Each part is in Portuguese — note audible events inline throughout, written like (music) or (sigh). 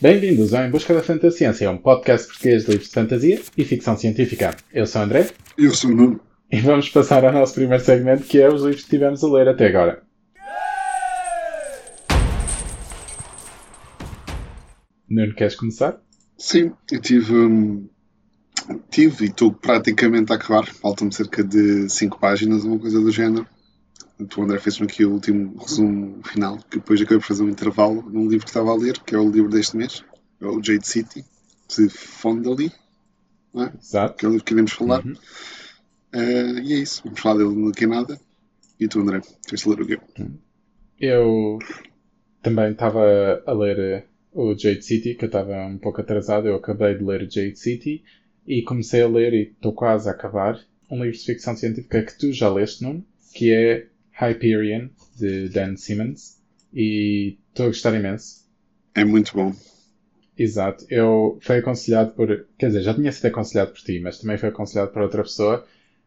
Bem-vindos ao Em Busca da Fantasciência, um podcast português de livros de fantasia e ficção científica. Eu sou o André. Eu sou o Nuno. E vamos passar ao nosso primeiro segmento, que é os livros que tivemos a ler até agora. Nuno, queres começar? Sim, eu tive. Hum, tive e estou praticamente a acabar. Faltam-me cerca de 5 páginas, uma coisa do género. O André fez-me aqui o último resumo final, que depois acabei por fazer um intervalo num livro que estava a ler, que é o livro deste mês, é o Jade City, de Fondali, não é? Exato. que é o livro que iremos falar. Uhum. Eh, e é isso, vamos falar dele daqui a nada. E tu, André, tens de ler o quê? Eu também estava a ler eh, o Jade City, que eu estava um pouco atrasado. Eu acabei de ler Jade City e comecei a ler, e estou quase a acabar, um livro de ficção científica que tu já leste, Nuno, que é Hyperion, de Dan Simmons. E estou a gostar imenso. É muito bom. Exato. Eu fui aconselhado por. Quer dizer, já tinha sido aconselhado por ti, mas também foi aconselhado por outra pessoa.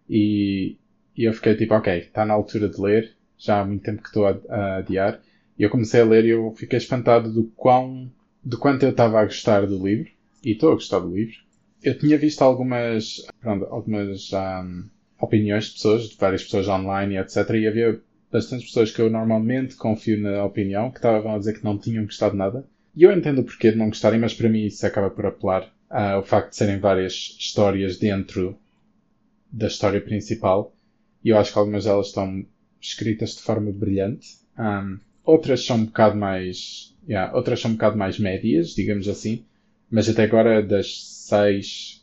E, e eu fiquei tipo, ok, está na altura de ler. Já há muito tempo que estou a, a adiar. E eu comecei a ler e eu fiquei espantado do quão. do quanto eu estava a gostar do livro. E estou a gostar do livro. Eu tinha visto algumas. Pronto, algumas ahm, opiniões de pessoas, de várias pessoas online e etc. E havia bastantes pessoas que eu normalmente confio na opinião, que estavam a dizer que não tinham gostado nada. E eu entendo o porquê de não gostarem, mas para mim isso acaba por apelar ao facto de serem várias histórias dentro da história principal. E eu acho que algumas delas estão escritas de forma brilhante. Ahm, outras são um bocado mais. yeah, outras são um bocado mais médias, digamos assim. Mas até agora, das seis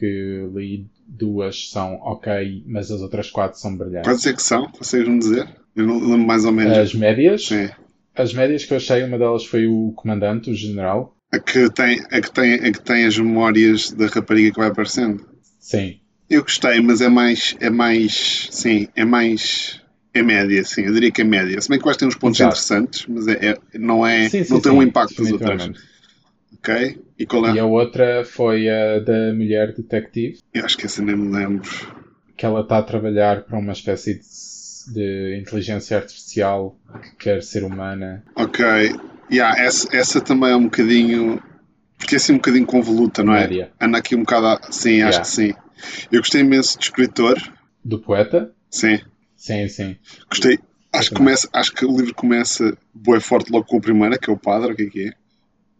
que li, duas são ok, mas as outras quatro são brilhantes. Quais é que são? Consegues-me dizer? Eu não lembro mais ou menos. As médias? Sim. As médias que eu achei, uma delas foi o comandante, o general. A que, tem, a, que tem, a que tem as memórias da rapariga que vai aparecendo. Sim. Eu gostei, mas é mais. É mais. Sim, é mais. É média, sim. Eu diria que é média. Se bem que que tem uns pontos Exato. interessantes, mas é, é- não, é, Sim, sim, não tem sim, um impacto das outras. Ok? E qual é? E a outra foi a da mulher detetive, Eu acho que essa nem me lembro. que ela está a trabalhar para uma espécie de, de inteligência artificial que quer ser humana. Ok. Yeah, essa, essa também é um bocadinho. Porque é assim um bocadinho convoluta, não é? Média. Anda aqui um bocado. a- Sim, Yeah. acho que sim. Eu gostei imenso de escritor. Do poeta? Sim. Sim, sim. Gostei. Acho que, começa, acho que o livro começa bué forte logo com a primeira, que é o padre, o que é que é?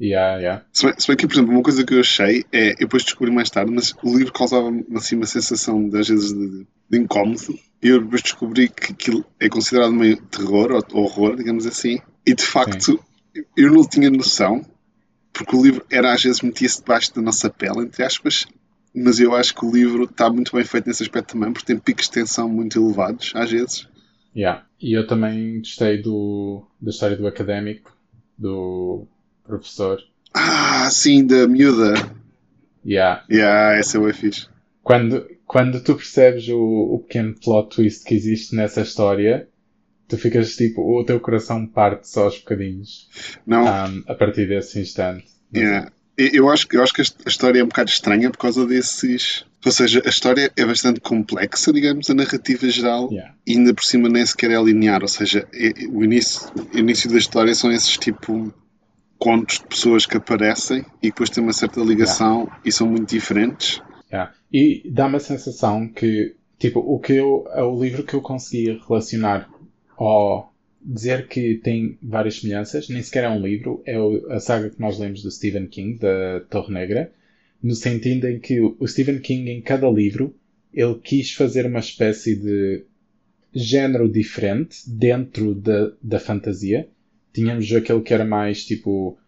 Yeah, yeah. Se bem, se bem que, por exemplo, uma coisa que eu achei é, eu depois descobri mais tarde, mas o livro causava-me assim, uma sensação, de, às vezes, de, de incómodo. E eu depois descobri que aquilo é considerado meio terror ou horror, digamos assim. E de facto, eu não tinha noção, porque o livro era às vezes metia-se debaixo da nossa pele, entre aspas. Mas eu acho que o livro está muito bem feito nesse aspecto também, porque tem picos de tensão muito elevados, às vezes. Yeah. E eu também gostei do, da história do académico, do professor. Ah, sim, da miúda. Yeah. Yeah, essa é o fixe. Quando, quando tu percebes o, o pequeno plot twist que existe nessa história, tu ficas tipo, o teu coração parte só aos bocadinhos Não, um, a partir desse instante. Yeah. Eu acho, que- eu acho que a história é um bocado estranha por causa desses. Ou seja, a história é bastante complexa, digamos, a narrativa geral, Yeah. e ainda por cima nem sequer é linear. Ou seja, é- é- o início, o início da história são esses tipo contos de pessoas que aparecem e depois têm uma certa ligação e são muito diferentes. Yeah. E dá-me a sensação que, tipo, o que eu, o livro que eu consegui relacionar ao dizer que tem várias semelhanças, nem sequer é um livro, é a saga que nós lemos do Stephen King, da Torre Negra, no sentido em que o Stephen King, em cada livro, ele quis fazer uma espécie de género diferente dentro da, da fantasia. Tínhamos aquele que era mais tipo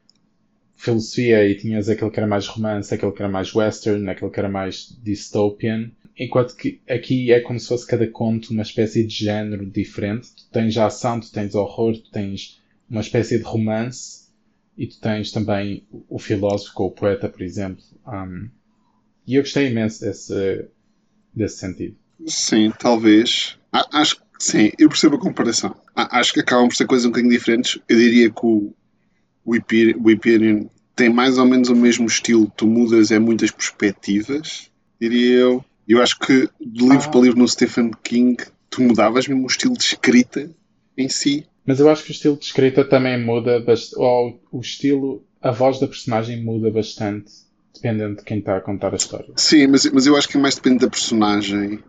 filosofia e tinhas aquele que era mais romance, aquele que era mais western, aquele que era mais dystopian. Enquanto que aqui é como se fosse cada conto uma espécie de género diferente. Tu tens ação, tu tens horror, tu tens uma espécie de romance e tu tens também o filósofo ou o poeta, por exemplo. Um, e eu gostei imenso desse, desse sentido. Sim, talvez. Acho sim, eu percebo a comparação. A- Acho que acabam por ser coisas um bocadinho diferentes. Eu diria que o, o, Hyper- o Hyperion tem mais ou menos o mesmo estilo. Tu mudas é muitas perspectivas, diria eu. Eu acho que de livro Ah. para livro no Stephen King, tu mudavas mesmo o estilo de escrita em si. Mas eu acho que o estilo de escrita também muda bastante. Ou o estilo a voz da personagem muda bastante dependendo de quem está a contar a história. Sim, mas, mas eu acho que mais depende da personagem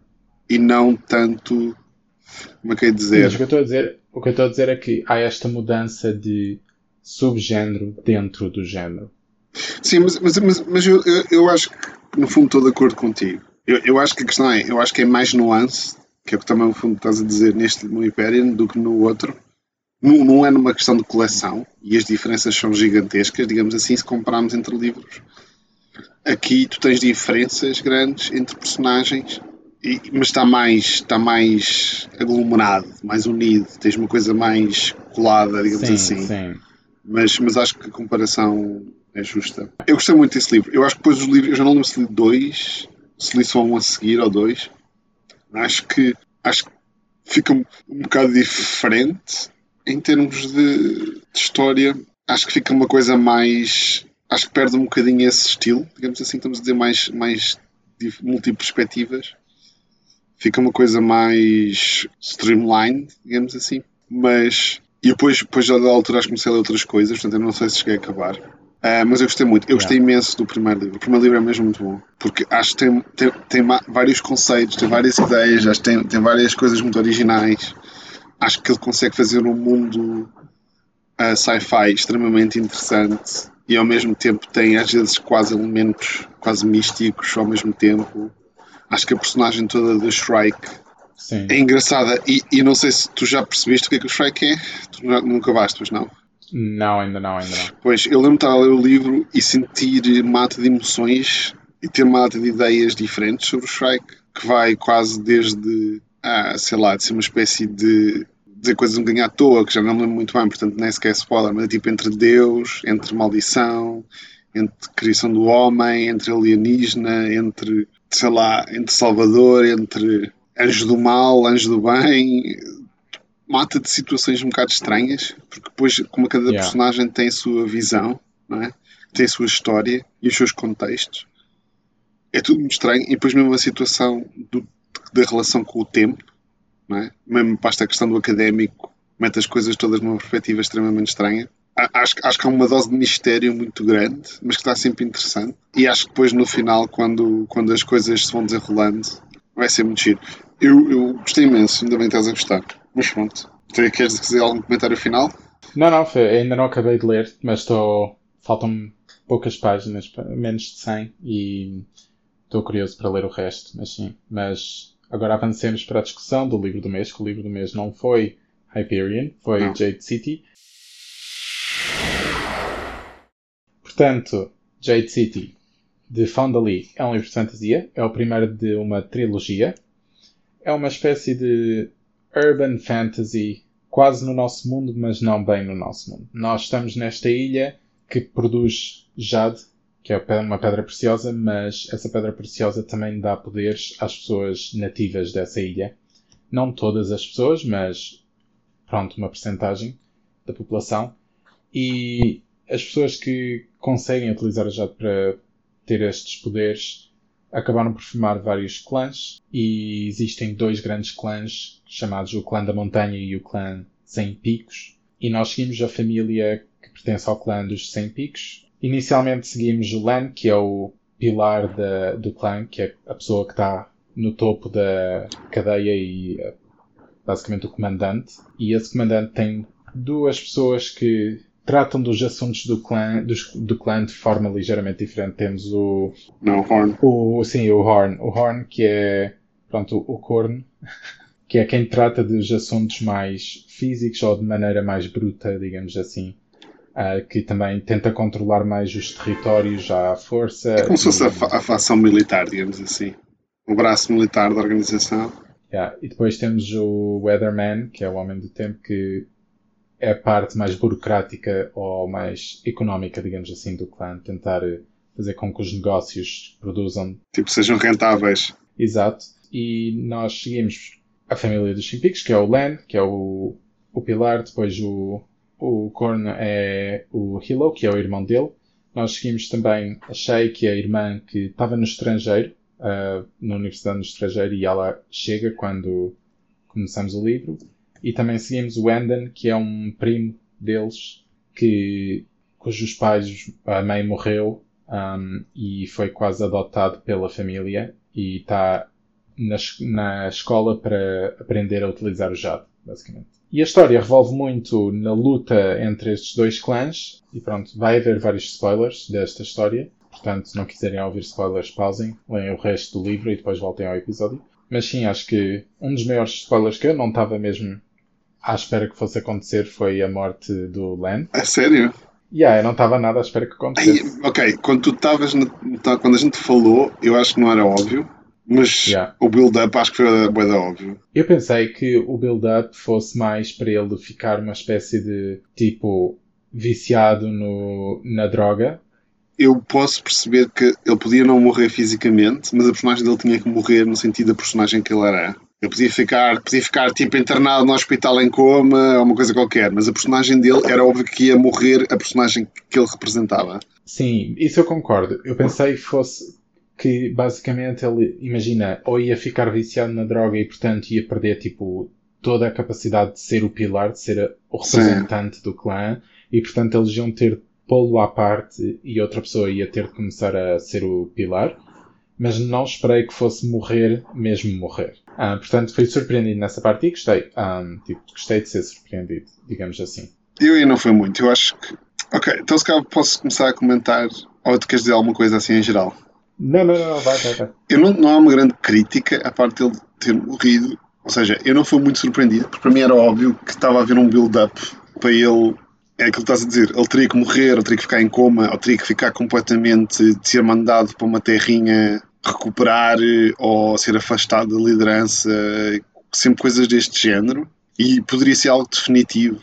e não tanto. Como é que é dizer? Mas o que eu estou a dizer, o que eu estou a dizer é que há esta mudança de subgénero dentro do género. Sim, mas, mas, mas, mas eu, eu, eu, acho que no fundo estou de acordo contigo. Eu, eu acho que a questão é, eu acho que é mais nuance, que é o que também no fundo estás a dizer neste no Hyperion do que no outro. Não, não é numa questão de coleção e as diferenças são gigantescas, digamos assim, se compararmos entre livros. Aqui tu tens diferenças grandes entre personagens, e, mas está mais, está mais aglomerado, mais unido, tens uma coisa mais colada, digamos sim, assim. Sim. Mas, mas acho que a comparação é justa. Eu gostei muito desse livro. Eu acho que depois os livros, eu já não lembro se li dois, se li só um a seguir ou dois. Acho que, acho que fica um, um bocado diferente em termos de, de, história. Acho que fica uma coisa mais. Acho que perde um bocadinho esse estilo, digamos assim, estamos a dizer mais, mais multiperspectivas. Fica uma coisa mais streamlined, digamos assim. Mas. E depois, depois da altura, acho que comecei a ler outras coisas, portanto, eu não sei se cheguei a acabar. Uh, mas eu gostei muito. Eu gostei imenso do primeiro livro. O primeiro livro é mesmo muito bom. Porque acho que tem, tem, tem vários conceitos, tem várias ideias, acho que tem, tem várias coisas muito originais. Acho que ele consegue fazer um mundo uh, sci-fi extremamente interessante e ao mesmo tempo tem às vezes quase elementos quase místicos ao mesmo tempo. Acho que a personagem toda do Shrike Sim. é engraçada e, e, não sei se tu já percebeste o que é que o Shrike é. Tu nunca bastas, não? Não, ainda não, ainda não. Pois, eu lembro de estar a ler o livro e sentir mata de emoções e ter mata de ideias diferentes sobre o Shrike, que vai quase desde, ah, sei lá, de ser uma espécie de dizer coisas um bocadinho à toa, que já não me lembro muito bem, portanto nem sequer é spoiler, mas é tipo entre Deus, entre maldição, entre criação do homem, entre alienígena, entre, sei lá, entre Salvador, entre anjo do mal, anjo do bem, mata de situações um bocado estranhas, porque depois, como cada yeah. personagem tem a sua visão, é? tem a sua história e os seus contextos, é tudo muito estranho. E depois, mesmo a situação do, da relação com o tempo, é? mesmo para esta questão do académico, mete as coisas todas numa perspectiva extremamente estranha. Acho, acho que há uma dose de mistério muito grande, mas que está sempre interessante. E acho que depois, no final, quando, quando as coisas se vão desenrolando, vai ser muito giro. Eu, eu gostei imenso, ainda bem que estás a gostar. Mas pronto. Queres dizer algum comentário final? Não, não, ainda não acabei de ler, mas estou. Faltam poucas páginas, menos de 100, e estou curioso para ler o resto, mas sim. Mas agora avancemos para a discussão do livro do mês, que o livro do mês não foi Hyperion, foi não. Jade City. Portanto, Jade City, de Fonda Lee, é um livro de fantasia, é o primeiro de uma trilogia. É uma espécie de urban fantasy quase no nosso mundo, mas não bem no nosso mundo. Nós estamos nesta ilha que produz jade, que é uma pedra preciosa, mas essa pedra preciosa também dá poderes às pessoas nativas dessa ilha. Não todas as pessoas, mas pronto, uma percentagem da população. E as pessoas que conseguem utilizar a jade para ter estes poderes acabaram por formar vários clãs e existem dois grandes clãs chamados o clã da montanha e o clã sem picos e nós seguimos a família que pertence ao clã dos sem picos. Inicialmente seguimos o Lan, que é o pilar da, do clã, que é a pessoa que está no topo da cadeia e eh, basicamente o comandante. E esse comandante tem duas pessoas que tratam dos assuntos do clã, dos, do clã de forma ligeiramente diferente. Temos o. Não, o Horn. O, sim, o Horn. O Horn, que é. Pronto, o corno. (laughs) Que é quem trata dos assuntos mais físicos ou de maneira mais bruta, digamos assim. Uh, que também tenta controlar mais os territórios à força. É como se fosse a, fa a facção militar, digamos assim. O braço militar da organização. Yeah. E depois temos o Weatherman, que é o Homem do Tempo, que é a parte mais burocrática ou mais económica, digamos assim, do clã. Tentar fazer com que os negócios produzam. Tipo, sejam rentáveis. Exato. E nós seguimos a família dos Chimpicos, que é o Len, que é o, o pilar. Depois o, o Korn é o Hilo, que é o irmão dele. Nós seguimos também a Shay, que é a irmã que estava no estrangeiro, uh, na universidade no estrangeiro, e ela chega quando começamos o livro. E também seguimos o Enden, que é um primo deles, que cujos pais, a mãe morreu um, e foi quase adotado pela família e está na, na escola para aprender a utilizar o jade, basicamente. E a história revolve muito na luta entre estes dois clãs, e pronto, vai haver vários spoilers desta história. Portanto, se não quiserem ouvir spoilers, pausem, leiam o resto do livro e depois voltem ao episódio. Mas sim, acho que um dos maiores spoilers que eu não estava mesmo à espera que fosse acontecer foi a morte do Len. A sério? Yeah, eu não estava nada à espera que acontecesse. Ai, ok, quando tu estavas. Quando a gente falou, eu acho que não era óbvio. Mas yeah. o build-up acho que foi bem óbvio. Eu pensei que o build-up fosse mais para ele ficar uma espécie de tipo viciado no, na droga. Eu posso perceber que ele podia não morrer fisicamente, mas a personagem dele tinha que morrer no sentido da personagem que ele era. Ele podia ficar, podia ficar tipo internado no hospital em coma ou uma coisa qualquer, mas a personagem dele era óbvio que ia morrer a personagem que ele representava. Sim, isso eu concordo. Eu pensei que fosse que basicamente ele, imagina, ou ia ficar viciado na droga e portanto ia perder tipo toda a capacidade de ser o pilar, de ser o representante Sim. do clã e portanto eles iam ter pô-lo à parte e outra pessoa ia ter de começar a ser o pilar, mas não esperei que fosse morrer, mesmo morrer. Ah, portanto, fui surpreendido nessa parte e gostei. Ah, tipo, gostei de ser surpreendido, digamos assim. Eu aí não foi muito, eu acho que. Ok, então se calhar posso começar a comentar ou tu queres dizer alguma coisa assim em geral? Não, não, não, vai, vai, vai. Eu não, não há uma grande crítica à parte dele ter morrido. Ou seja, eu não fui muito surpreendido, porque para mim era óbvio que estava a haver um build-up para ele. É aquilo que estás a dizer, ele teria que morrer, ou teria que ficar em coma, ou teria que ficar completamente, de ser mandado para uma terrinha recuperar, ou ser afastado da liderança, sempre coisas deste género. E poderia ser algo definitivo,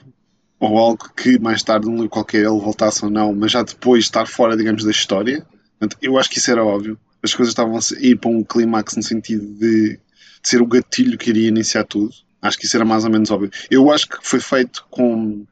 ou algo que mais tarde, num livro qualquer, ele voltasse ou não, mas já depois estar fora, digamos, da história eu acho que isso era óbvio. As coisas estavam a ir para um clímax no sentido de, de, ser o gatilho que iria iniciar tudo. Acho que isso era mais ou menos óbvio. Eu acho que foi feito com.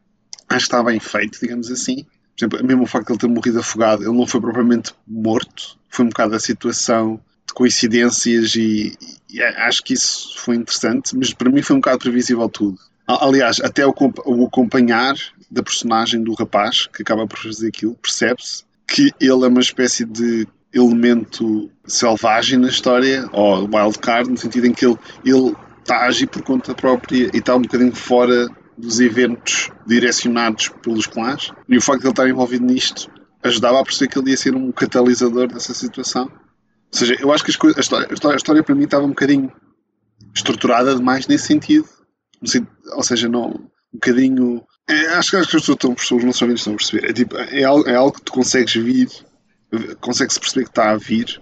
Acho que está bem feito, digamos assim. Por exemplo, mesmo o facto de ele ter morrido afogado, ele não foi propriamente morto. Foi um bocado a situação de coincidências e, e acho que isso foi interessante, mas para mim foi um bocado previsível tudo. Aliás, até o, o acompanhar da personagem do rapaz que acaba por fazer aquilo, percebe-se que ele é uma espécie de elemento selvagem na história, ou wildcard, no sentido em que ele, ele está a agir por conta própria e está um bocadinho fora dos eventos direcionados pelos clãs. E o facto de ele estar envolvido nisto ajudava a perceber que ele ia ser um catalisador dessa situação. Ou seja, eu acho que coisas, a, história, a, história, a, história, para mim estava um bocadinho estruturada demais nesse sentido. Ou seja, não, um bocadinho é, acho, acho que as pessoas não sabem estão a perceber. É, tipo, é, algo, é algo que tu consegues vir, consegue-se perceber que está a vir.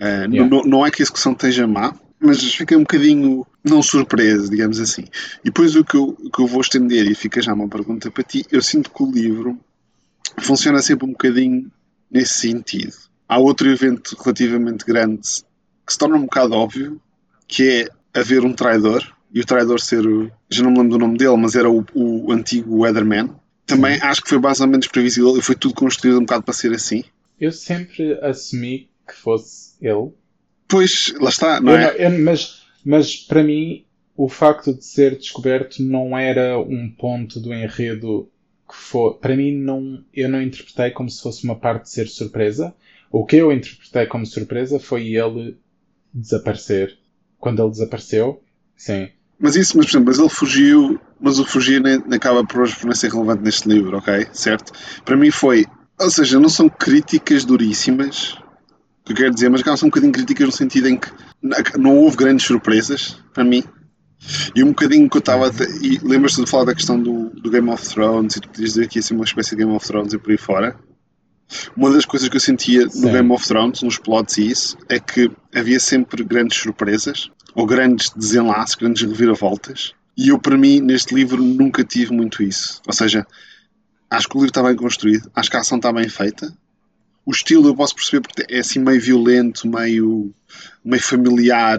Uh, yeah. não, não é que a execução esteja má, mas fica um bocadinho não surpresa, digamos assim. E depois o que eu, o que eu vou estender, e fica já uma pergunta para ti, eu sinto que o livro funciona sempre um bocadinho nesse sentido. Há outro evento relativamente grande que se torna um bocado óbvio, que é haver um traidor, e o traidor ser o. Já não me lembro do nome dele, mas era o, o antigo Weatherman. Também Sim. acho que foi menos previsível e foi tudo construído um bocado para ser assim. Eu sempre assumi que fosse ele. Pois, lá está, não eu é? Não, eu, mas, mas para mim, o facto de ser descoberto não era um ponto do enredo que. Para mim, não, eu não interpretei como se fosse uma parte de ser surpresa. O que eu interpretei como surpresa foi ele desaparecer. Quando ele desapareceu, sim. Mas isso, mas, por exemplo, mas ele fugiu, mas o fugir nem, nem acaba por, por não ser relevante neste livro, ok? Certo? Para mim foi. Ou seja, não são críticas duríssimas, o que eu quero dizer, mas são um bocadinho críticas no sentido em que não houve grandes surpresas, para mim. E um bocadinho que eu estava. E lembras-te de falar da questão do, do, Game of Thrones e tu podias dizer que ia ser uma espécie de Game of Thrones e por aí fora. Uma das coisas que eu sentia Sim. no Game of Thrones, nos plots e isso, é que havia sempre grandes surpresas ou grandes desenlaces, grandes reviravoltas. E eu, para mim, neste livro, nunca tive muito isso. Ou seja, acho que o livro está bem construído, acho que a ação está bem feita. O estilo eu posso perceber porque é assim meio violento, meio, meio familiar,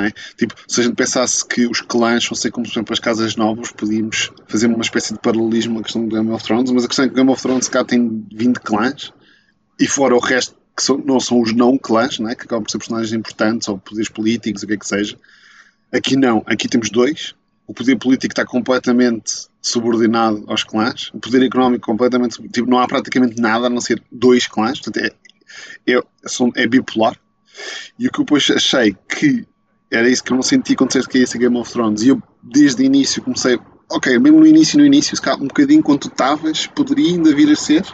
é? Tipo, se a gente pensasse que os clãs fossem como, por exemplo, as casas novas, podíamos fazer uma espécie de paralelismo à questão do Game of Thrones, mas a questão é que o Game of Thrones cá tem 20 clãs e fora o resto que são, não são os não clãs, né, que acabam por ser personagens importantes ou poderes políticos, o que é que seja. Aqui não, aqui temos dois, o poder político está completamente subordinado aos clãs, o poder económico completamente. Tipo, não há praticamente nada a não ser dois clãs, portanto é, é, é bipolar. E o que eu depois achei que era isso que eu não senti quando disseste que ia ser Game of Thrones. E eu, desde o início, comecei. Ok, mesmo no início, no início, um bocadinho quando tu estavas, poderia ainda vir a ser,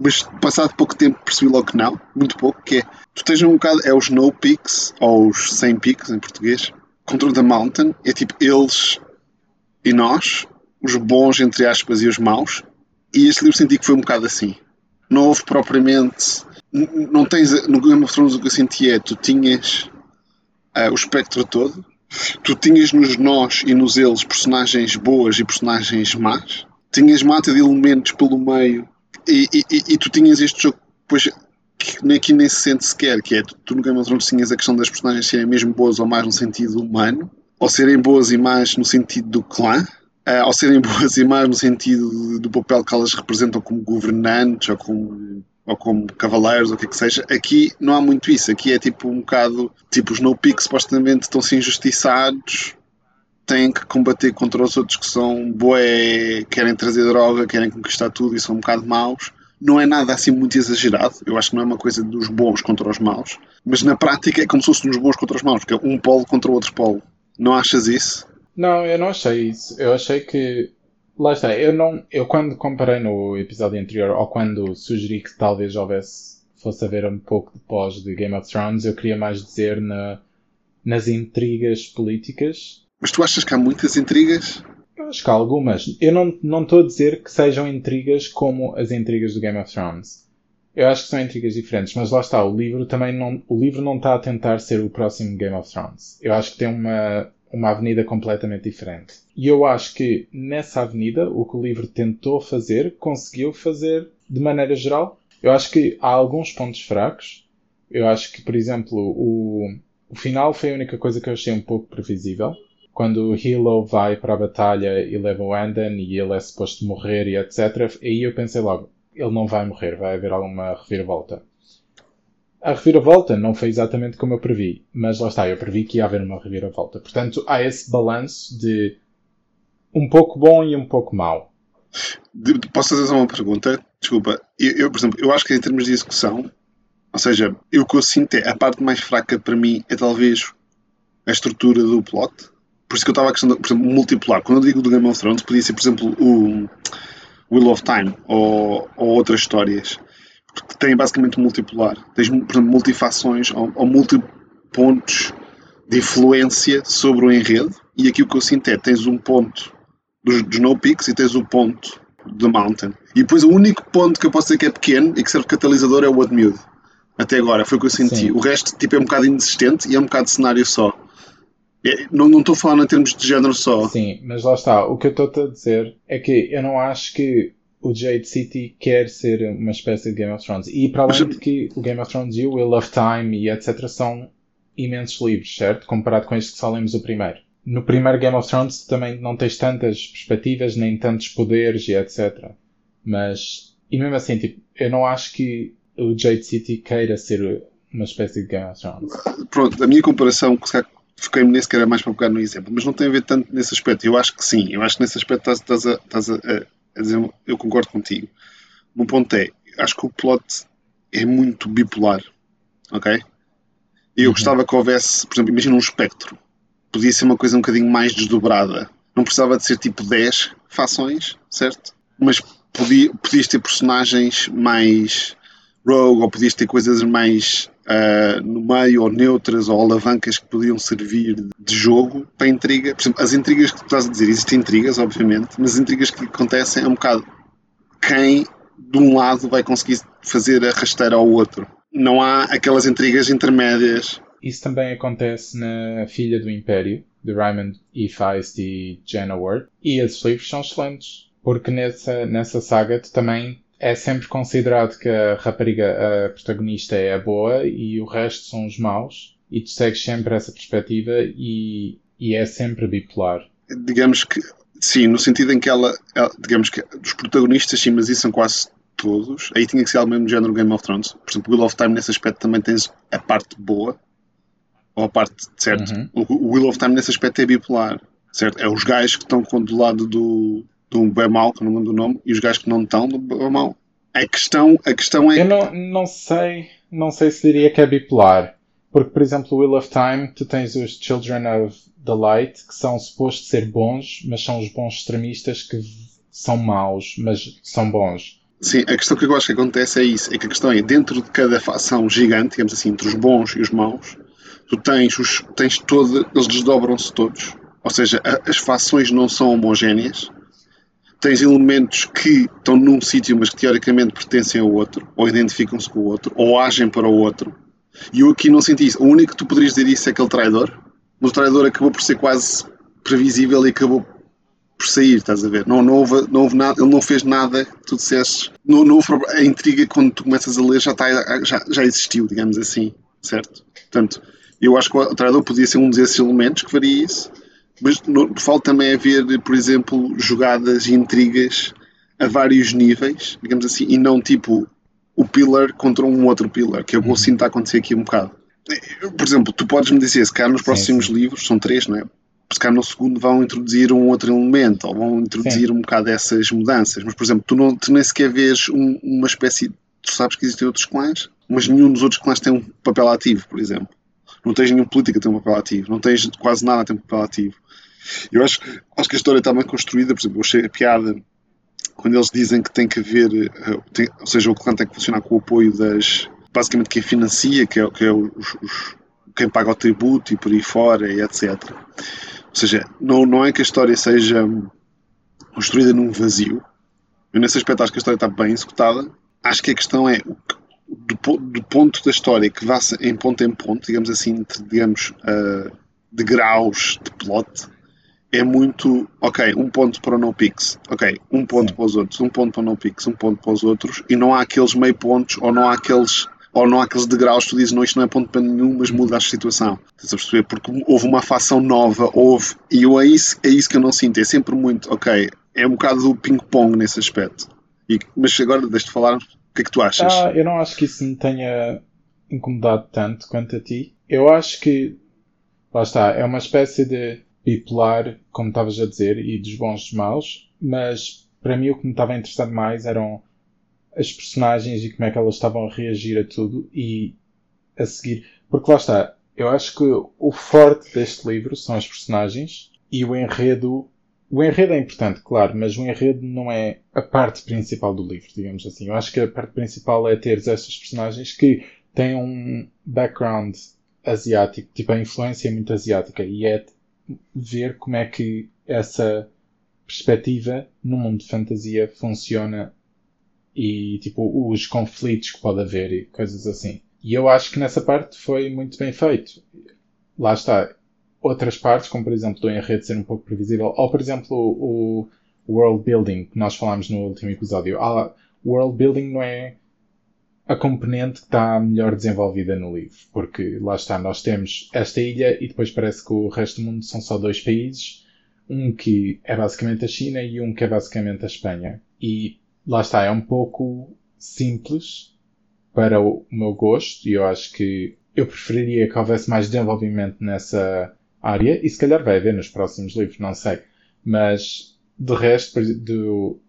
mas passado pouco tempo percebi logo que não, muito pouco, que é. Tu tens um bocado. É os No Peaks, ou os 100 Peaks em português, contra the Mountain. É tipo eles e nós, os bons, entre aspas, e os maus. E este livro senti que foi um bocado assim. Não houve propriamente. Não tens. No Game of Thrones o que eu senti é tu tinhas uh, o espectro todo. Tu tinhas nos nós e nos eles personagens boas e personagens más. Tinhas mata de elementos pelo meio. E, e, e tu tinhas este jogo, pois, que aqui nem se sente sequer, que é tu, tu no Game of Thrones tinhas a questão das personagens serem mesmo boas ou más no sentido humano, ou serem boas e más no sentido do clã, uh, ou serem (laughs) boas e más no sentido do papel que elas representam como governantes ou como ou como cavaleiros, ou o que é que seja. Aqui não há muito isso. Aqui é tipo um bocado. Tipo, os no pick supostamente estão-se injustiçados, têm que combater contra os outros que são boé, querem trazer droga, querem conquistar tudo e são um bocado maus. Não é nada assim muito exagerado. Eu acho que não é uma coisa dos bons contra os maus. Mas na prática é como se fosse dos bons contra os maus, porque é um polo contra o outro polo. Não achas isso? Não, eu não achei isso. Eu achei que Lá está, eu não. Eu quando comparei no episódio anterior, ou quando sugeri que talvez houvesse. fosse haver um pouco de pós de Game of Thrones, eu queria mais dizer na, nas intrigas políticas. Mas tu achas que há muitas intrigas? Eu acho que há algumas. Eu não, não estou a dizer que sejam intrigas como as intrigas do Game of Thrones. Eu acho que são intrigas diferentes, mas lá está, o livro também não, o livro não está a tentar ser o próximo Game of Thrones. Eu acho que tem uma, uma avenida completamente diferente. E eu acho que nessa avenida o que o livro tentou fazer, conseguiu fazer de maneira geral. Eu acho que há alguns pontos fracos. Eu acho que, por exemplo, o, o final foi a única coisa que eu achei um pouco previsível. Quando o Hilo vai para a batalha e leva o Andan e ele é suposto morrer e etc. Aí eu pensei logo, ele não vai morrer, vai haver alguma reviravolta. A reviravolta não foi exatamente como eu previ, mas lá está, eu previ que ia haver uma reviravolta. Portanto, há esse balanço de um pouco bom e um pouco mau. Posso fazer uma pergunta? Desculpa. Eu, eu, por exemplo, eu acho que em termos de execução, ou seja, eu, o que eu sinto é a parte mais fraca para mim é talvez a estrutura do plot. Por isso que eu estava a questão, por exemplo, multipolar. Quando eu digo do Game of Thrones, podia ser, por exemplo, o Wheel of Time ou, ou outras histórias que têm basicamente multipolar. Tens, por exemplo, multifações ou, ou multipontos de influência sobre o enredo. E aqui o que eu sinto é tens um ponto dos, dos no peaks e tens o ponto do mountain. E depois o único ponto que eu posso dizer que é pequeno e que serve de catalisador é o Woodmute. Até agora, foi o que eu senti. Sim. O resto tipo, é um bocado inexistente e é um bocado de cenário só. É, não, não estou falando em termos de género só. Sim, mas lá está. O que eu estou a dizer é que eu não acho que o Jade City quer ser uma espécie de Game of Thrones. E para além de que o Game of Thrones e o Will of Time e etc. são imensos livros, certo? Comparado com este que só lemos o primeiro. No primeiro Game of Thrones também não tens tantas perspectivas, nem tantos poderes e etc. Mas, e mesmo assim, tipo, eu não acho que o Jade City queira ser uma espécie de Game of Thrones. Pronto, a minha comparação, fiquei-me nesse que era mais para pegar no exemplo, mas não tem a ver tanto nesse aspecto. Eu acho que sim, eu acho que nesse aspecto estás, a, estás a, Quer dizer, eu concordo contigo. O meu ponto é, acho que o plot é muito bipolar, ok? E eu uhum. gostava que houvesse, por exemplo, imagina um espectro. Podia ser uma coisa um bocadinho mais desdobrada. Não precisava de ser tipo 10 fações, certo? Mas podia, podias ter personagens mais rogue ou podias ter coisas mais uh, no meio ou neutras ou alavancas que podiam servir de jogo para intriga. Por exemplo, as intrigas que tu estás a dizer, existem intrigas, obviamente, mas as intrigas que acontecem é um bocado quem de um lado vai conseguir fazer a rasteira ao outro. Não há aquelas intrigas intermédias. Isso também acontece na Filha do Império, de Raymond E. Feist e Jenna Ward, e esses livros são excelentes, porque nessa, nessa saga tu também é sempre considerado que a rapariga, a protagonista, é a boa e o resto são os maus, e tu segues sempre essa perspectiva e, e é sempre bipolar. Digamos que, sim, no sentido em que ela, ela digamos que dos protagonistas, sim, mas isso são quase todos. Aí tinha que ser algo mesmo género Game of Thrones. Por exemplo, Wheel of Time, nesse aspecto, também tens a parte boa, ou a parte, certo? Uhum. O, o Wheel of Time, nesse aspecto, é bipolar. certo? É os gajos que estão do lado do, do bem mau, que não lembro o nome, e os gajos que não estão do bem mau. A questão, a questão é. Eu não, não sei, não sei se diria que é bipolar. Porque, por exemplo, Wheel of Time, tu tens os Children of the Light, que são supostos ser bons, mas são os bons extremistas que são maus, mas são bons. Sim, a questão que eu acho que acontece é isso, é que a questão é, dentro de cada facção gigante, digamos assim, entre os bons e os maus, tu tens os, tens todo, eles desdobram-se todos. Ou seja, a, as facções não são homogéneas, tens elementos que estão num sítio, mas que teoricamente pertencem ao outro, ou identificam-se com o outro, ou agem para o outro. E eu aqui não senti isso. O único que tu poderias dizer isso é aquele traidor, mas o traidor acabou por ser quase previsível e acabou por sair, estás a ver? Não, não, houve, não houve nada, ele não fez nada que tu disseste. Não, não houve, a intriga, quando tu começas a ler, já, está, já, já existiu, digamos assim, certo? Portanto, eu acho que o traidor podia ser um desses elementos que faria isso mas falta também haver, por exemplo, jogadas e intrigas a vários níveis, digamos assim, e não tipo o pillar contra um outro pillar, que é o que eu sinto a acontecer aqui um bocado. Por exemplo, tu podes me dizer, se calhar nos próximos sim, sim. livros, são três, não é? Se calhar no segundo vão introduzir um outro elemento, ou vão introduzir sim. um bocado essas mudanças, mas por exemplo, tu, não, tu nem sequer vês um, uma espécie. Tu sabes que existem outros clãs, mas nenhum dos outros clãs tem um papel ativo, por exemplo. Não tens nenhum político a ter um papel ativo, não tens quase nada a ter um papel ativo. Eu acho, acho que a história está bem construída, por exemplo, eu achei a piada quando eles dizem que tem que haver, eh, tem, ou seja, o clã tem que funcionar com o apoio das, basicamente quem financia, que é, que é os, os, quem paga o tributo e por aí fora, e etc. Ou seja, não, não é que a história seja construída num vazio. Eu, nesse aspecto, acho que a história está bem executada. Acho que a questão é, do, do ponto da história que vá em ponto em ponto, digamos assim, digamos, uh, de graus de plot, é muito, ok, um ponto para o NoPix, ok, um ponto Sim. para os outros, um ponto para o NoPix, um ponto para os outros, e não há aqueles meio pontos, ou não há aqueles, ou não há aqueles degraus que tu dizes, não, isto não é ponto para nenhum, mas muda a situação. Estás a perceber? Porque houve uma facção nova, houve, e eu, é, isso, é isso que eu não sinto, é sempre muito, ok, é um bocado do ping-pong nesse aspecto. E, mas agora, deixa-te falar, que é que tu achas? Ah, eu não acho que isso me tenha incomodado tanto quanto a ti. Eu acho que, lá está, é uma espécie de bipolar, como estavas a dizer, e dos bons dos maus, mas para mim o que me estava interessado mais eram as personagens e como é que elas estavam a reagir a tudo e a seguir. Porque lá está, eu acho que o forte deste livro são as personagens e o enredo. O enredo é importante, claro, mas o enredo não é a parte principal do livro, digamos assim. Eu acho que a parte principal é ter estas personagens que têm um background asiático, tipo a influência é muito asiática e é ver como é que essa perspectiva no mundo de fantasia funciona e tipo os conflitos que pode haver e coisas assim. E eu acho que nessa parte foi muito bem feito. Lá está. Outras partes, como por exemplo do enredo ser um pouco previsível, ou por exemplo o world building que nós falámos no último episódio. Ah, world building não é a componente que está melhor desenvolvida no livro, porque lá está, nós temos esta ilha e depois parece que o resto do mundo são só dois países, um que é basicamente a China e um que é basicamente a Espanha. E lá está, é um pouco simples para o meu gosto e eu acho que eu preferiria que houvesse mais desenvolvimento nessa área e se calhar vai haver nos próximos livros, não sei. Mas de resto, do,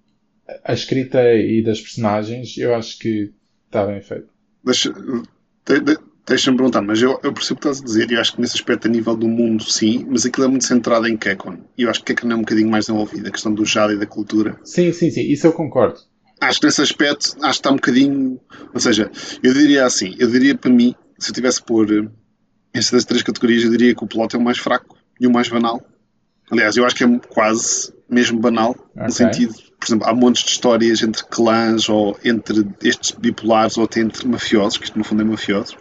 a escrita e das personagens, eu acho que Está bem feito. Deixa, de, Deixa-me perguntar, mas eu, eu percebo o que estás a dizer e acho que nesse aspecto, a nível do mundo, sim, mas aquilo é muito centrado em Kekon. E eu acho que Kekon é um bocadinho mais desenvolvido, a questão do Jade e da cultura. Sim, sim, sim, isso eu concordo. Acho que nesse aspecto, acho que está um bocadinho. Ou seja, eu diria assim, eu diria para mim, se eu tivesse por esta das três categorias, eu diria que o plot é o mais fraco e o mais banal. Aliás, eu acho que é quase mesmo banal, okay. no sentido por exemplo, há montes de histórias entre clãs ou entre estes bipolares ou até entre mafiosos, que isto no fundo é mafiosos.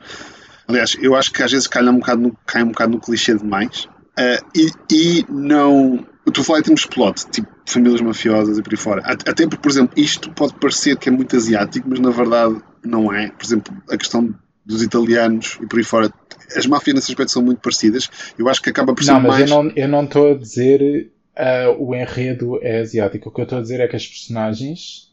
Aliás, eu acho que às vezes cai um bocado no, cai um bocado no clichê demais. Uh, e, e não. Tu falei em termos de plot, tipo famílias mafiosas e por aí fora. Até porque, por exemplo, isto pode parecer que é muito asiático, mas na verdade não é. Por exemplo, a questão dos italianos e por aí fora. As máfias nesse aspecto são muito parecidas. Eu acho que acaba por ser não, mas mais. Eu não estou a dizer uh, o enredo é asiático. O que eu estou a dizer é que as personagens,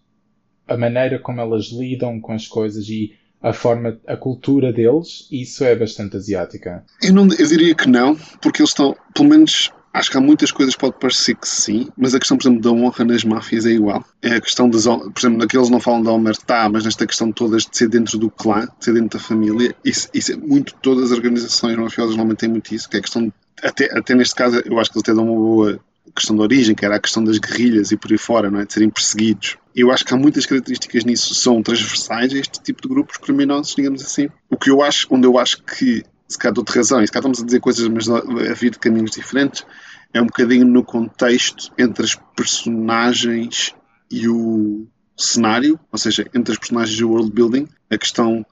a maneira como elas lidam com as coisas e a forma, a cultura deles, isso é bastante asiática. Eu, não, eu diria que não, porque eles estão, pelo menos acho que há muitas coisas que pode parecer que sim, mas a questão, por exemplo, da honra nas máfias é igual. É a questão das por exemplo, naqueles não falam da tá, mas nesta questão todas de ser dentro do clã, de ser dentro da família, isso, isso é muito, todas as organizações mafiosas normalmente têm muito isso, que é a questão, até, até neste caso, eu acho que eles até dão uma boa questão de origem, que era a questão das guerrilhas e por aí fora, não é? de serem perseguidos. Eu acho que há muitas características nisso são transversais a este tipo de grupos criminosos, digamos assim. O que eu acho, onde eu acho que, se calhar dou-te razão, e se calhar estamos a dizer coisas, mas a vir de caminhos diferentes, é um bocadinho no contexto entre as personagens e o cenário, ou seja, entre as personagens e o world building, a questão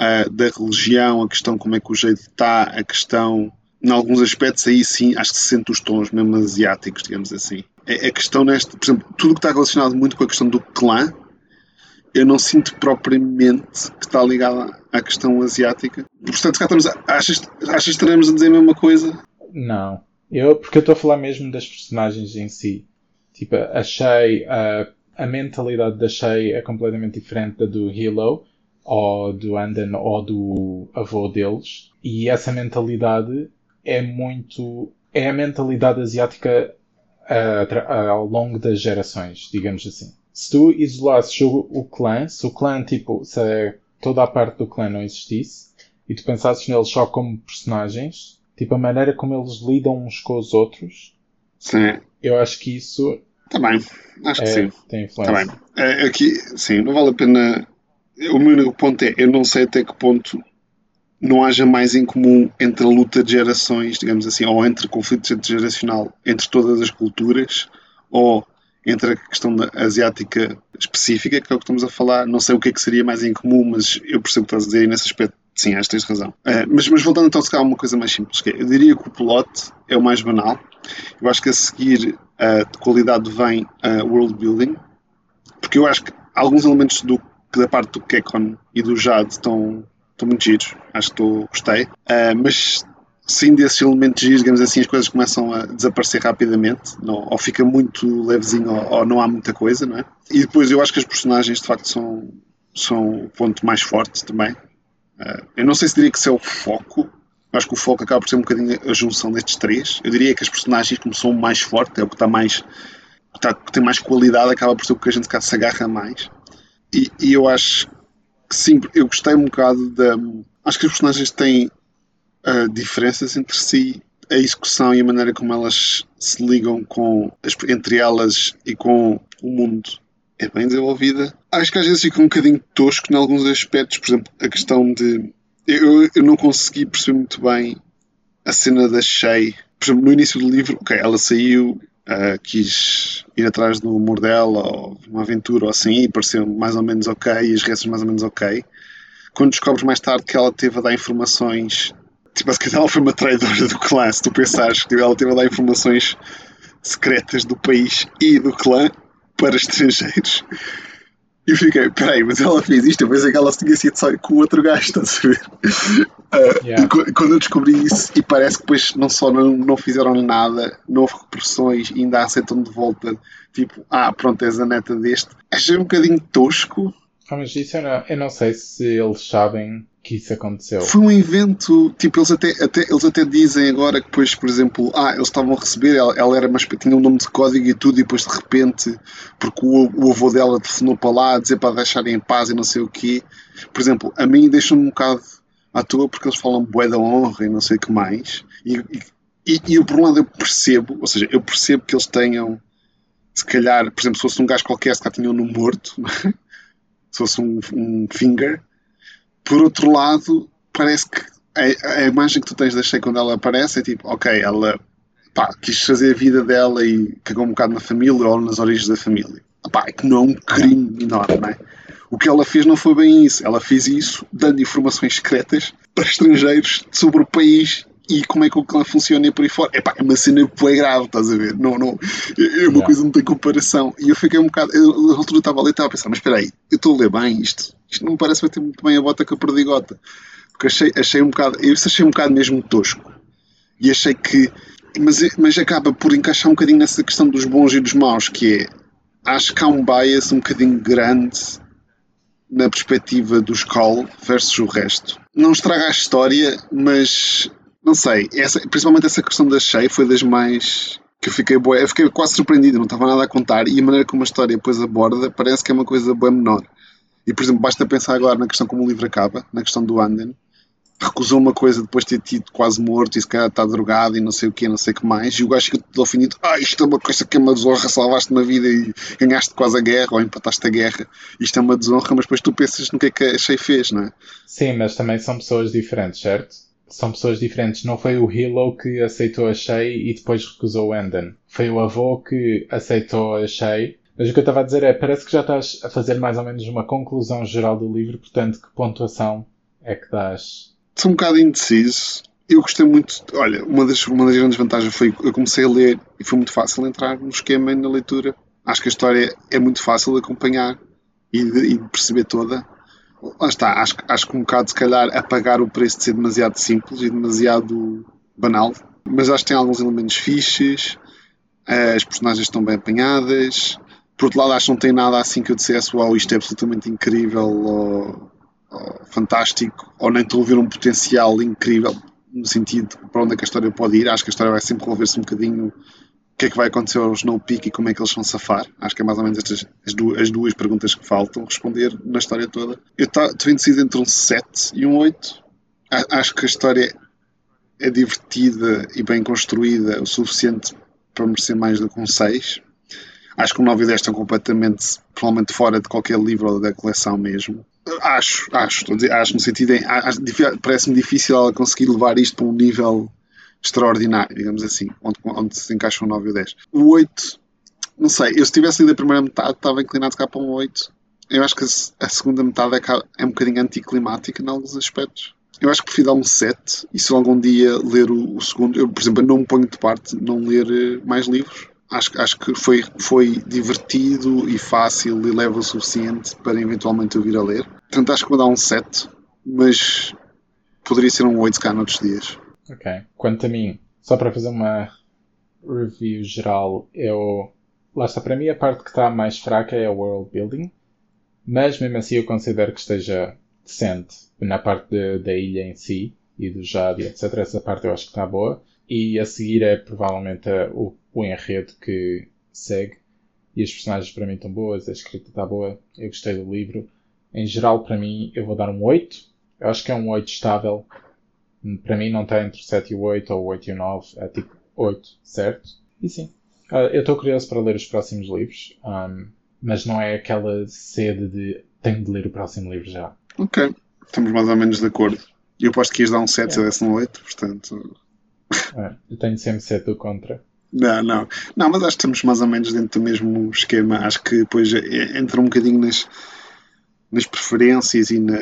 uh, da religião, a questão como é que o jeito está, a questão em alguns aspectos, aí sim, acho que se sente os tons mesmo asiáticos, digamos assim. É, a questão neste, por exemplo, tudo que está relacionado muito com a questão do clã, eu não sinto propriamente que está ligado à questão asiática. Portanto, cá estamos, achas, achas que estaremos a dizer a mesma coisa? Não. Eu, porque eu estou a falar mesmo das personagens em si. Tipo, achei a, a mentalidade da Shay é completamente diferente da do Hilo, ou do Anden, ou do avô deles. E essa mentalidade é muito. é a mentalidade asiática uh, ao longo das gerações, digamos assim. Se tu isolasses o, o clã, se o clã, tipo, se toda a parte do clã não existisse, e tu pensasses neles só como personagens, tipo, a maneira como eles lidam uns com os outros, sim. eu acho que isso. Também, acho que é, sim. Tem influência. Também. É, aqui, sim, não vale a pena. O meu único ponto é, eu não sei até que ponto não haja mais em comum entre a luta de gerações, digamos assim, ou entre conflitos geracional entre todas as culturas, ou entre a questão asiática específica, que é o que estamos a falar. Não sei o que é que seria mais em comum, mas eu percebo o que estás a dizer e nesse aspecto, sim, acho que tens razão. Uh, mas, mas voltando então a uma coisa mais simples, que é, eu diria que o plot é o mais banal. Eu acho que a seguir uh, qualidade vem uh, world building, porque eu acho que alguns elementos do, da parte do Kekon e do Jade estão estão muito giros, acho que estou, gostei. Uh, mas sim desses elementos giros, digamos assim, as coisas começam a desaparecer rapidamente, não, ou fica muito levezinho, ou, ou, não há muita coisa, não é? E depois eu acho que as personagens de facto são, são o ponto mais forte também. Uh, eu não sei se diria que isso é o foco, acho que o foco acaba por ser um bocadinho a junção destes três. Eu diria que as personagens, como são mais forte, é o que está mais. Que, está, que tem mais qualidade, acaba por ser o que a gente se agarra mais. E, e eu acho sim, eu gostei um bocado da. Acho que os personagens têm diferenças entre si, a execução e a maneira como elas se ligam com entre elas e com o mundo é bem desenvolvida. Acho que às vezes fica um bocadinho tosco em alguns aspectos, por exemplo, a questão de. Eu, eu não consegui perceber muito bem a cena da Shay. Por exemplo, no início do livro, ok, ela saiu, uh, quis ir atrás do amor dela ou uma aventura ou assim e pareceu mais ou menos ok e as reações mais ou menos ok. Quando descobres mais tarde que ela teve a dar informações, tipo, se ela foi uma traidora do clã, se tu pensares que ela teve a dar informações secretas do país e do clã para estrangeiros. E eu fiquei, peraí, mas ela fez isto, eu pensei que ela tinha sido só com o outro gajo, estás a ver? Uh, yeah. Quando eu descobri isso, e parece que depois não só não, não fizeram nada, não houve repressões e ainda aceitam de volta, tipo, ah, pronto, és a neta deste, achei um bocadinho tosco. Ah, mas isso eu não, eu não sei se eles sabem que isso aconteceu. Foi um evento, tipo, eles até, até, eles até dizem agora que depois, por exemplo, ah, eles estavam a receber, ela, ela era, mas tinha um nome de código e tudo, e depois de repente, porque o, o avô dela telefonou para lá a dizer para deixarem em paz e não sei o quê. Por exemplo, a mim deixa-me um bocado à toa porque eles falam bué da honra e não sei o que mais. E, e, e eu, por um lado, eu percebo, ou seja, eu percebo que eles tenham, se calhar, por exemplo, se fosse um gajo qualquer, se calhar tinham no morto, (laughs) se fosse um, um finger por outro lado, parece que a, a, imagem que tu tens da Shea quando ela aparece é tipo, ok, ela pá, quis fazer a vida dela e cagou um bocado na família ou nas origens da família. Pá, é que não é um crime enorme, não é? O que ela fez não foi bem isso. Ela fez isso dando informações secretas para estrangeiros sobre o país e como é que o clã funciona e por aí fora. Epá, é uma cena que grave, estás a ver? Não, não, é uma yeah. coisa que não tem comparação. E eu fiquei um bocado. Eu, na altura estava ali e estava a pensar, mas espera aí, eu estou a ler bem isto. Isto não me parece bater muito bem a bota com a perdigota. Porque achei, achei um bocado. Eu achei um bocado mesmo tosco. E achei que. Mas, mas acaba por encaixar um bocadinho nessa questão dos bons e dos maus, que é. Acho que há um bias um bocadinho grande na perspectiva dos Call versus o resto. Não estraga a história, mas não sei, essa, principalmente essa questão da Shea foi das mais que eu fiquei boa, eu fiquei quase surpreendido, não estava nada a contar, e a maneira como a história depois aborda parece que é uma coisa boa menor. E por exemplo, basta pensar agora na questão como o livro acaba, na questão do Anden, recusou uma coisa depois de ter tido quase morto e se calhar está drogado e não sei o que, não sei o que mais, e o gajo fica todo ofendido, ah, isto é uma coisa que é uma desonra, salvaste uma vida e ganhaste quase a guerra ou empataste a guerra, isto é uma desonra, mas depois tu pensas no que é que a Shea fez, não é? Sim, mas também são pessoas diferentes, certo? São pessoas diferentes. Não foi o Hilo que aceitou a Shea e depois recusou o Enden. Foi o avô que aceitou a Shea mas o que eu estava a dizer é, parece que já estás a fazer mais ou menos uma conclusão geral do livro, portanto, que pontuação é que dás sou um bocado indeciso. Eu gostei muito. Olha, uma das, uma das grandes vantagens foi eu comecei a ler e foi muito fácil entrar no esquema e na leitura. Acho que a história é muito fácil de acompanhar e de, e de perceber toda. Lá está, acho, acho que um bocado, se calhar, a pagar o preço de ser demasiado simples e demasiado banal. Mas acho que tem alguns elementos fixes, as personagens estão bem apanhadas. Por outro lado, acho que não tem nada assim que eu dissesse, uau, isto é absolutamente incrível, ou fantástico, ou nem estou a ver um potencial incrível no sentido para onde é que a história pode ir. Acho que a história vai sempre revolver-se um bocadinho o que é que vai acontecer ao Snowpeak e como é que eles vão safar. Acho que é mais ou menos estas as duas, as duas perguntas que faltam responder na história toda. Eu estou indeciso entre um 7 e um 8. Acho que a história é divertida e bem construída o suficiente para merecer mais do que um 6. Acho que o 9 e 10 estão completamente, provavelmente fora de qualquer livro da coleção mesmo. Acho, acho, estou a dizer, acho no sentido em. Parece-me difícil ela conseguir levar isto para um nível extraordinário, digamos assim, onde, onde se encaixa o 9 e o 10. O 8, não sei, eu se tivesse lido a primeira metade estava inclinado cá para um 8. Eu acho que a, segunda metade é, é um bocadinho anticlimática em alguns aspectos. Eu acho que prefiro dar um 7 e se algum dia ler o, o segundo, eu, por exemplo, não me ponho de parte não ler eh, mais livros acho, acho que foi, foi divertido e fácil e leve o suficiente para eventualmente eu vir a ler. Portanto, acho que vou dar um 7, mas poderia ser um 8 se cá noutros dias. Ok. Quanto a mim, só para fazer uma review geral, eu. Lá está, para mim a parte que está mais fraca é o world building, mas mesmo assim eu considero que esteja decente na parte de, da ilha em si e do Jade, etc. Essa parte eu acho que está boa. E a seguir é provavelmente o o enredo que segue. E as personagens para mim estão boas, a escrita está boa, eu gostei do livro. Em geral, para mim, eu vou dar um 8. Eu acho que é um 8 estável. Para mim, não está entre o 7 e o 8 ou o 8 e o 9. É tipo 8, certo? E sim. Ah, eu estou curioso para ler os próximos livros, um, mas não é aquela sede de tenho de ler o próximo livro já. Ok, estamos mais ou menos de acordo. Eu aposto que ias dar um 7 é. se desse um 8, portanto. É, eu tenho sempre 7 do contra. Não, não. Não, mas acho que estamos mais ou menos dentro do mesmo esquema. Acho que depois entra um bocadinho nas, nas preferências e na,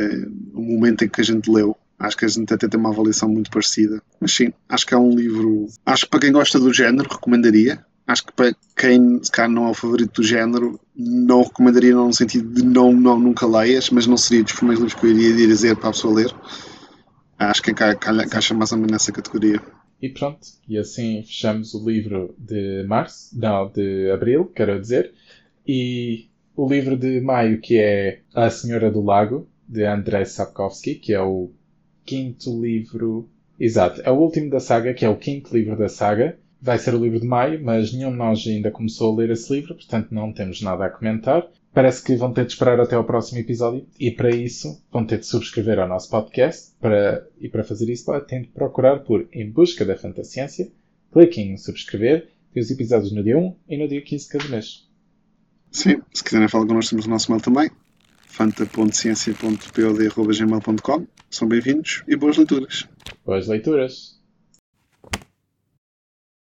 no momento em que a gente leu. Acho que a gente até tem uma avaliação muito parecida. Mas sim, acho que é um livro. Acho que para quem gosta do género, recomendaria. Acho que para quem se calhar não é o favorito do género, não recomendaria não no sentido de não, não nunca leias, mas não seria dos primeiros livros que eu iria dizer para a pessoa ler. Acho que encaixa mais ou menos nessa categoria. E pronto, e assim fechamos o livro de março, não, de abril, quero dizer, e o livro de maio, que é A Senhora do Lago, de Andrei Sapkowski, que é o quinto livro. Exato, é o último da saga, que é o quinto livro da saga. Vai ser o livro de maio, mas nenhum de nós ainda começou a ler esse livro, portanto não temos nada a comentar. Parece que vão ter de esperar até ao próximo episódio e para isso vão ter de subscrever ao nosso podcast para, e para fazer isso têm de procurar por Em Busca da Fantasciência, cliquem em subscrever, tem os episódios no dia 1 e no dia 15 de cada mês. Sim, se quiserem falar connosco temos o nosso mail também, fanta.ciência.pod.gmail.com São bem-vindos e boas leituras. Boas leituras.